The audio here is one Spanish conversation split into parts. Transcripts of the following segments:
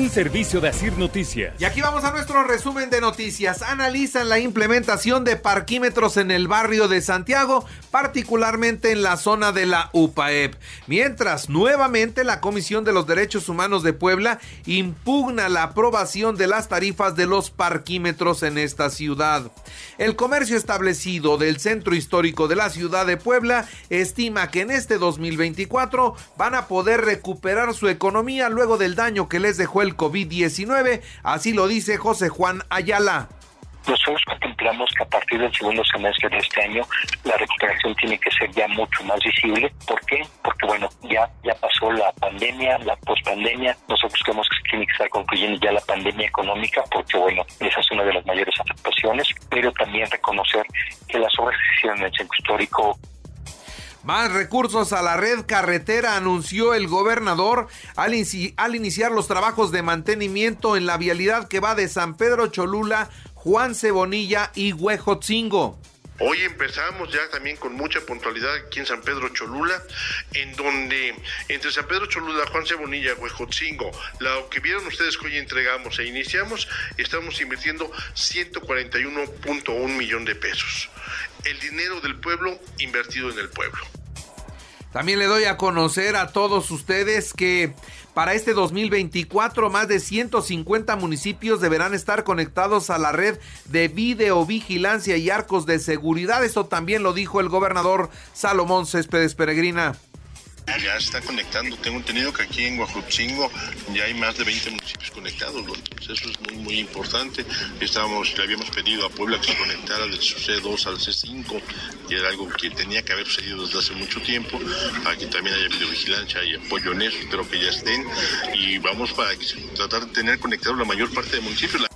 Un servicio de Asir Noticias. Y aquí vamos a nuestro resumen de noticias. Analizan la implementación de parquímetros en el barrio de Santiago, particularmente en la zona de la UPAEP. Mientras, nuevamente la Comisión de los Derechos Humanos de Puebla impugna la aprobación de las tarifas de los parquímetros en esta ciudad. El comercio establecido del centro histórico de la ciudad de Puebla estima que en este 2024 van a poder recuperar su economía luego del daño que les dejó el COVID-19, así lo dice José Juan Ayala. Nosotros contemplamos que a partir del segundo semestre de este año la recuperación tiene que ser ya mucho más visible. ¿Por qué? Porque bueno, ya, ya pasó la pandemia, la pospandemia. Nosotros creemos que tiene que estar concluyendo ya la pandemia económica porque bueno, esa es una de las mayores afectaciones, pero también reconocer que las obras que se hicieron en el centro histórico más recursos a la red carretera anunció el gobernador al, iniciar los trabajos de mantenimiento en la vialidad que va de San Pedro Cholula, Juan Cebonilla y Huejotzingo. Hoy empezamos ya también con mucha puntualidad aquí en San Pedro Cholula, en donde entre San Pedro Cholula, Juan Cebonilla, Huejotzingo, lo que vieron ustedes que hoy entregamos e iniciamos, estamos invirtiendo 141.1 millón de pesos el dinero del pueblo invertido en el pueblo. También le doy a conocer a todos ustedes que para este 2024 más de 150 municipios deberán estar conectados a la red de videovigilancia y arcos de seguridad. Esto también lo dijo el gobernador Salomón Céspedes Peregrina. Ya está conectando. Tengo entendido que aquí en Guajutzingo ya hay más de 20 municipios conectados. Eso es muy, muy importante. Estábamos, le habíamos pedido a Puebla que se conectara del C2 al C5, que era algo que tenía que haber sucedido desde hace mucho tiempo. Aquí también haya videovigilancia y apoyo en eso. Espero que ya estén. Y vamos para tratar de tener conectado la mayor parte de municipios.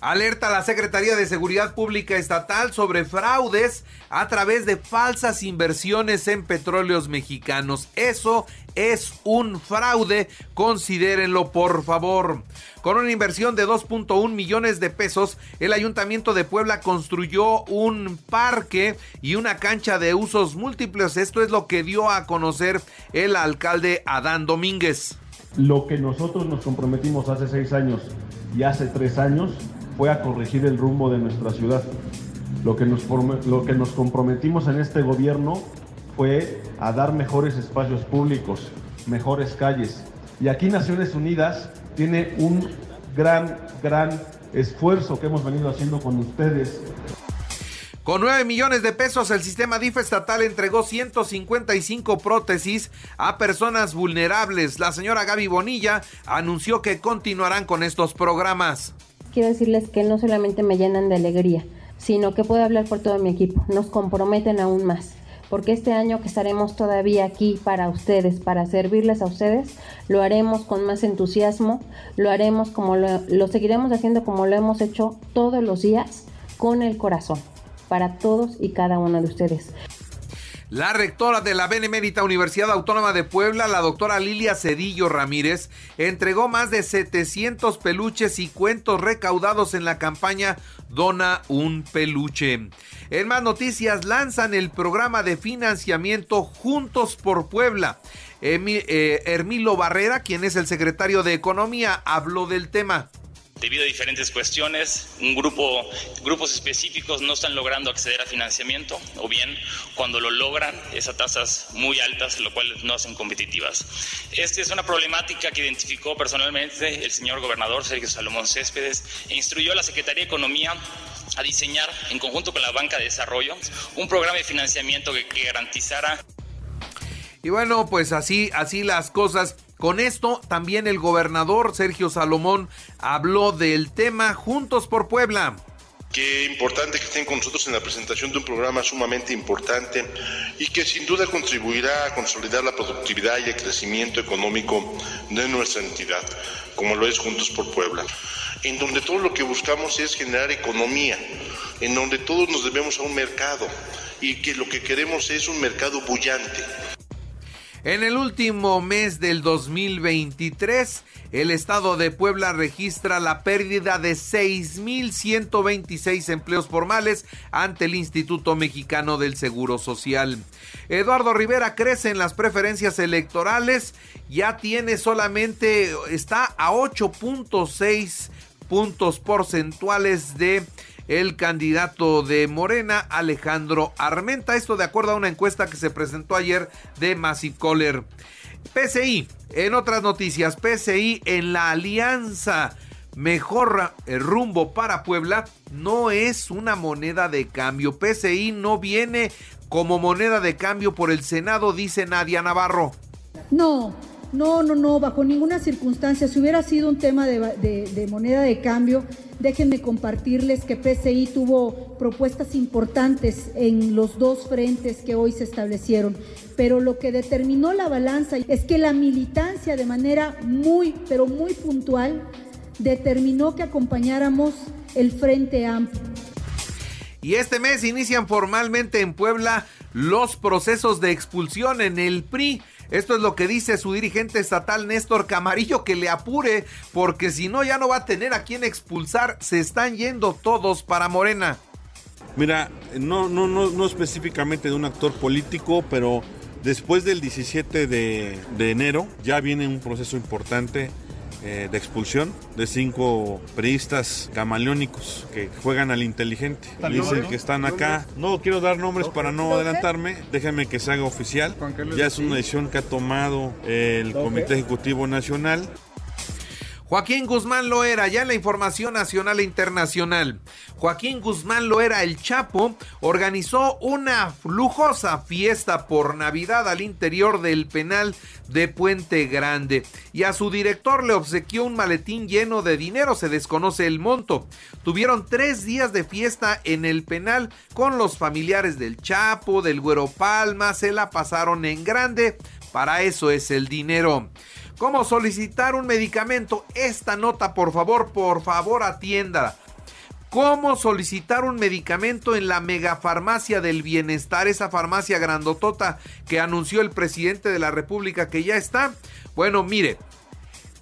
Alerta a la Secretaría de Seguridad Pública Estatal sobre fraudes a través de falsas inversiones en petróleos mexicanos. Eso es un fraude, considérenlo por favor. Con una inversión de 2.1 millones de pesos, el Ayuntamiento de Puebla construyó un parque y una cancha de usos múltiples. Esto es lo que dio a conocer el alcalde Adán Domínguez. Lo que nosotros nos comprometimos hace seis años y hace tres años fue a corregir el rumbo de nuestra ciudad. Lo que, nos, lo que nos comprometimos en este gobierno fue a dar mejores espacios públicos, mejores calles. Y aquí Naciones Unidas tiene un gran, gran esfuerzo que hemos venido haciendo con ustedes con 9 millones de pesos, el sistema DIF estatal entregó 155 prótesis a personas vulnerables. La señora Gaby Bonilla anunció que continuarán con estos programas quiero decirles que no solamente me llenan de alegría, sino que puedo hablar por todo mi equipo. Nos comprometen aún más, porque este año que estaremos todavía aquí para ustedes, para servirles a ustedes, lo haremos con más entusiasmo, lo haremos como lo, lo seguiremos haciendo como lo hemos hecho todos los días, con el corazón, para todos y cada uno de ustedes. La rectora de la Benemérita Universidad Autónoma de Puebla, la doctora Lilia Cedillo Ramírez, entregó más de 700 peluches y cuentos recaudados en la campaña Dona un peluche. En más noticias, lanzan el programa de financiamiento Juntos por Puebla. Eh, Hermilo Barrera, quien es el secretario de Economía, habló del tema. Debido a diferentes cuestiones, un grupo, grupos específicos no están logrando acceder a financiamiento o bien cuando lo logran es a tasas muy altas, lo cual no hacen competitivas. Esta es una problemática que identificó personalmente el señor gobernador Sergio Salomón Céspedes e instruyó a la Secretaría de Economía a diseñar, en conjunto con la Banca de Desarrollo, un programa de financiamiento que, garantizara y bueno, pues así, así las cosas. Con esto también el gobernador Sergio Salomón habló del tema Juntos por Puebla. Qué importante que estén con nosotros en la presentación de un programa sumamente importante y que sin duda contribuirá a consolidar la productividad y el crecimiento económico de nuestra entidad, como lo es Juntos por Puebla, en donde todo lo que buscamos es generar economía, en donde todos nos debemos a un mercado y que lo que queremos es un mercado bullante. En el último mes del 2023, el estado de Puebla registra la pérdida de 6.126 empleos formales ante el Instituto Mexicano del Seguro Social. Eduardo Rivera crece en las preferencias electorales, ya tiene solamente, está a 8.6 puntos porcentuales de el candidato de Morena, Alejandro Armenta. Esto de acuerdo a una encuesta que se presentó ayer de Massive Caller. PCI, en otras noticias, PCI en la alianza mejor rumbo para Puebla no es una moneda de cambio. PCI no viene como moneda de cambio por el Senado, dice Nadia Navarro. No, no, no, no, bajo ninguna circunstancia. Si hubiera sido un tema de, moneda de cambio, déjenme compartirles que PCI tuvo propuestas importantes en los dos frentes que hoy se establecieron. Pero lo que determinó la balanza es que la militancia de manera muy, pero muy puntual, determinó que acompañáramos el Frente Amplio. Y este mes inician formalmente en Puebla los procesos de expulsión en el PRI. Esto es lo que dice su dirigente estatal Néstor Camarillo, que le apure, porque si no ya no va a tener a quién expulsar. Se están yendo todos para Morena. Mira, no, no, no, no específicamente de un actor político, pero después del 17 de, de enero ya viene un proceso importante eh, de expulsión de cinco periodistas camaleónicos que juegan al inteligente. Dicen que están acá. No quiero dar nombres para no adelantarme. Déjenme que se haga oficial. Ya es una decisión que ha tomado el Comité Ejecutivo Nacional. Joaquín Guzmán Loera, ya en la información nacional e internacional. Joaquín Guzmán Loera, el Chapo, organizó una lujosa fiesta por Navidad al interior del penal de Puente Grande. Y a su director le obsequió un maletín lleno de dinero, se desconoce el monto. Tuvieron tres días de fiesta en el penal con los familiares del Chapo, del Güero Palma, se la pasaron en grande. Para eso es el dinero. ¿Cómo solicitar un medicamento? Esta nota, por favor, por favor, atienda. ¿Cómo solicitar un medicamento en la megafarmacia del bienestar? Esa farmacia grandotota que anunció el presidente de la República que ya está. Bueno, mire,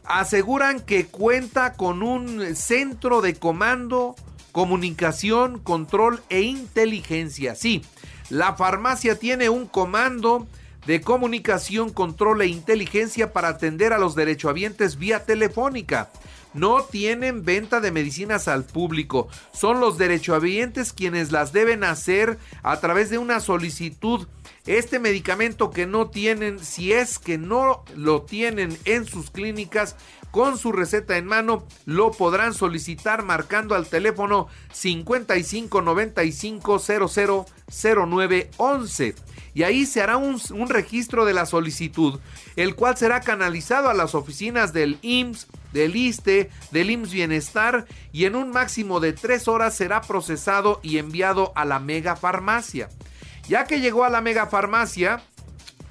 aseguran que cuenta con un centro de comando, comunicación, control e inteligencia. Sí, la farmacia tiene un comando de comunicación, control e inteligencia para atender a los derechohabientes vía telefónica. No tienen venta de medicinas al público. Son los derechohabientes quienes las deben hacer a través de una solicitud. Este medicamento que no tienen, si es que no lo tienen en sus clínicas, con su receta en mano, lo podrán solicitar marcando al teléfono 55 95 00 09 11 y ahí se hará un, registro de la solicitud, el cual será canalizado a las oficinas del IMSS, del ISTE, del IMSS Bienestar y en un máximo de tres horas será procesado y enviado a la mega farmacia. Ya que llegó a la mega farmacia,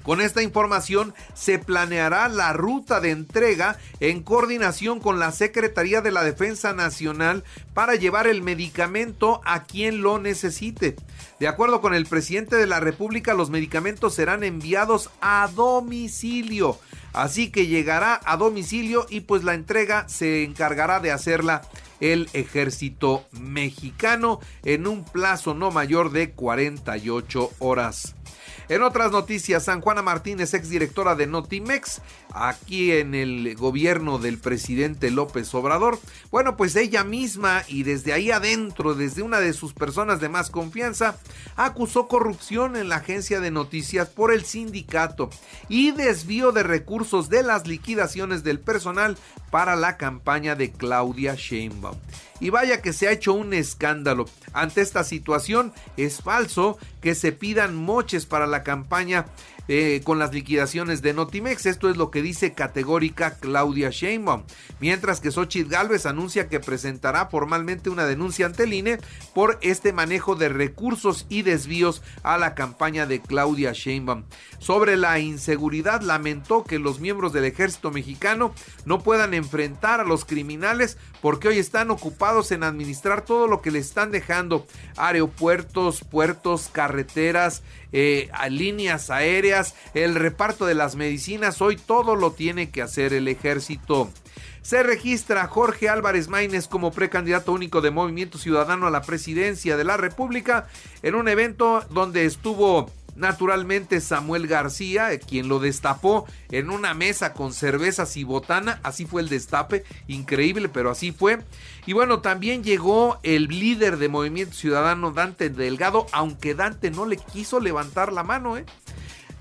con esta información se planeará la ruta de entrega en coordinación con la Secretaría de la Defensa Nacional para llevar el medicamento a quien lo necesite. De acuerdo con el presidente de la República, los medicamentos serán enviados a domicilio. Así que llegará a domicilio y pues la entrega se encargará de hacerla el ejército mexicano en un plazo no mayor de 48 horas. En otras noticias, San Juana Martínez, exdirectora de Notimex, aquí en el gobierno del presidente López Obrador, bueno, pues ella misma y desde ahí adentro, desde una de sus personas de más confianza, acusó corrupción en la agencia de noticias por el sindicato y desvío de recursos de las liquidaciones del personal para la campaña de Claudia Sheinbaum. Y vaya que se ha hecho un escándalo. Ante esta situación es falso que se pidan moches para la campaña eh, con las liquidaciones de Notimex. Esto es lo que dice categórica Claudia Sheinbaum. Mientras que Xochitl Galvez anuncia que presentará formalmente una denuncia ante el INE por este manejo de recursos y desvíos a la campaña de Claudia Sheinbaum. Sobre la inseguridad, lamentó que los miembros del ejército mexicano no puedan enfrentar a los criminales porque hoy están ocupados en administrar todo lo que le están dejando aeropuertos, puertos, carreteras, eh, líneas aéreas, el reparto de las medicinas, hoy todo lo tiene que hacer el ejército. Se registra Jorge Álvarez Maínez como precandidato único de Movimiento Ciudadano a la presidencia de la República en un evento donde estuvo Naturalmente Samuel García, quien lo destapó en una mesa con cervezas y botana, así fue el destape, increíble, pero así fue. Y bueno, también llegó el líder de Movimiento Ciudadano, Dante Delgado, aunque Dante no le quiso levantar la mano, ¿eh?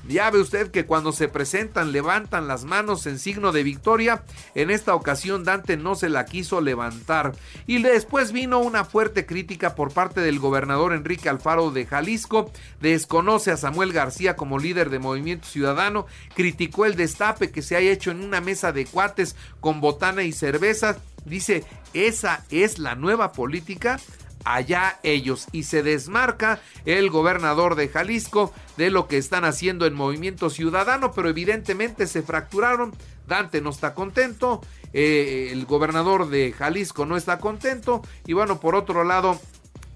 Ya ve usted que cuando se presentan levantan las manos en signo de victoria. En esta ocasión Dante no se la quiso levantar. Y después vino una fuerte crítica por parte del gobernador Enrique Alfaro de Jalisco. Desconoce a Samuel García como líder de Movimiento Ciudadano. Criticó el destape que se ha hecho en una mesa de cuates con botana y cervezas. Dice, esa es la nueva política allá ellos. Y se desmarca el gobernador de Jalisco de lo que están haciendo en Movimiento Ciudadano, pero evidentemente se fracturaron. Dante no está contento, eh, el gobernador de Jalisco no está contento y bueno, por otro lado,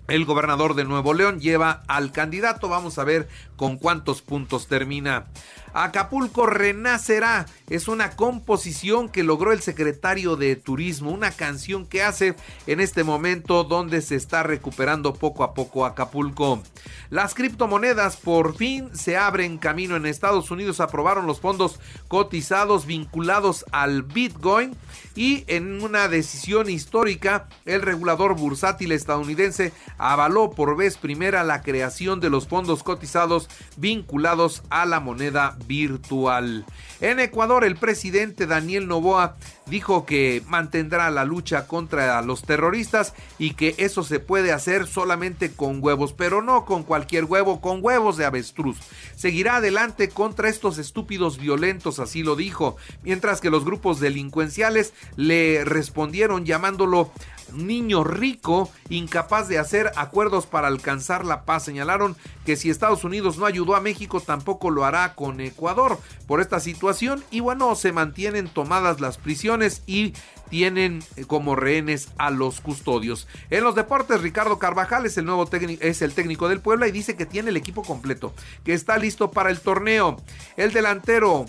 el gobernador de Nuevo León lleva al candidato. Vamos a ver con cuántos puntos termina. Acapulco renacerá. Es una composición que logró el secretario de Turismo, una canción que hace en este momento donde se está recuperando poco a poco Acapulco. Las criptomonedas por fin se abren camino en Estados Unidos. Aprobaron los fondos cotizados vinculados al Bitcoin y en una decisión histórica el regulador bursátil estadounidense avaló por vez primera la creación de los fondos cotizados vinculados a la moneda virtual. En Ecuador, el presidente Daniel Novoa dijo que mantendrá la lucha contra los terroristas y que eso se puede hacer solamente con huevos, pero no con cualquier huevo, con huevos de avestruz. Seguirá adelante contra estos estúpidos violentos, así lo dijo, mientras que los grupos delincuenciales le respondieron llamándolo niño rico, incapaz de hacer acuerdos para alcanzar la paz. Señalaron que si Estados Unidos no ayudó a México, tampoco lo hará con Ecuador por esta situación. Y bueno, se mantienen tomadas las prisiones y tienen eh, como rehenes a los custodios. En los deportes, Ricardo Carvajal es el nuevo técnico, es el técnico del Puebla y dice que tiene el equipo completo, que está listo para el torneo. El delantero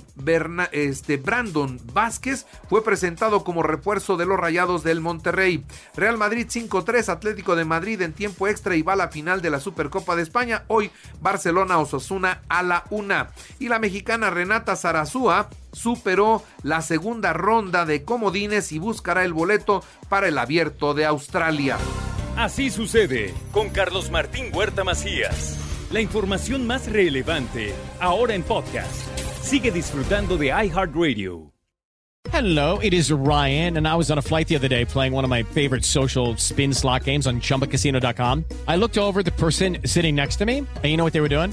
este, Brandon Vázquez fue presentado como refuerzo de los Rayados del Monterrey. Real Madrid 5-3, Atlético de Madrid en tiempo extra y va a la final de la Supercopa de España. Hoy Barcelona Osasuna a la una. Y la mexicana Renata Zarazúa superó la segunda ronda de comodines y buscará el boleto para el abierto de Australia. Así sucede con Carlos Martín Huerta Macías. La información más relevante ahora en podcast. Sigue disfrutando de iHeartRadio. Hello, it is Ryan, and I was on a flight the other day playing one of my favorite social spin slot games on chumbacasino.com. I looked over the person sitting next to me, and you know what they were doing?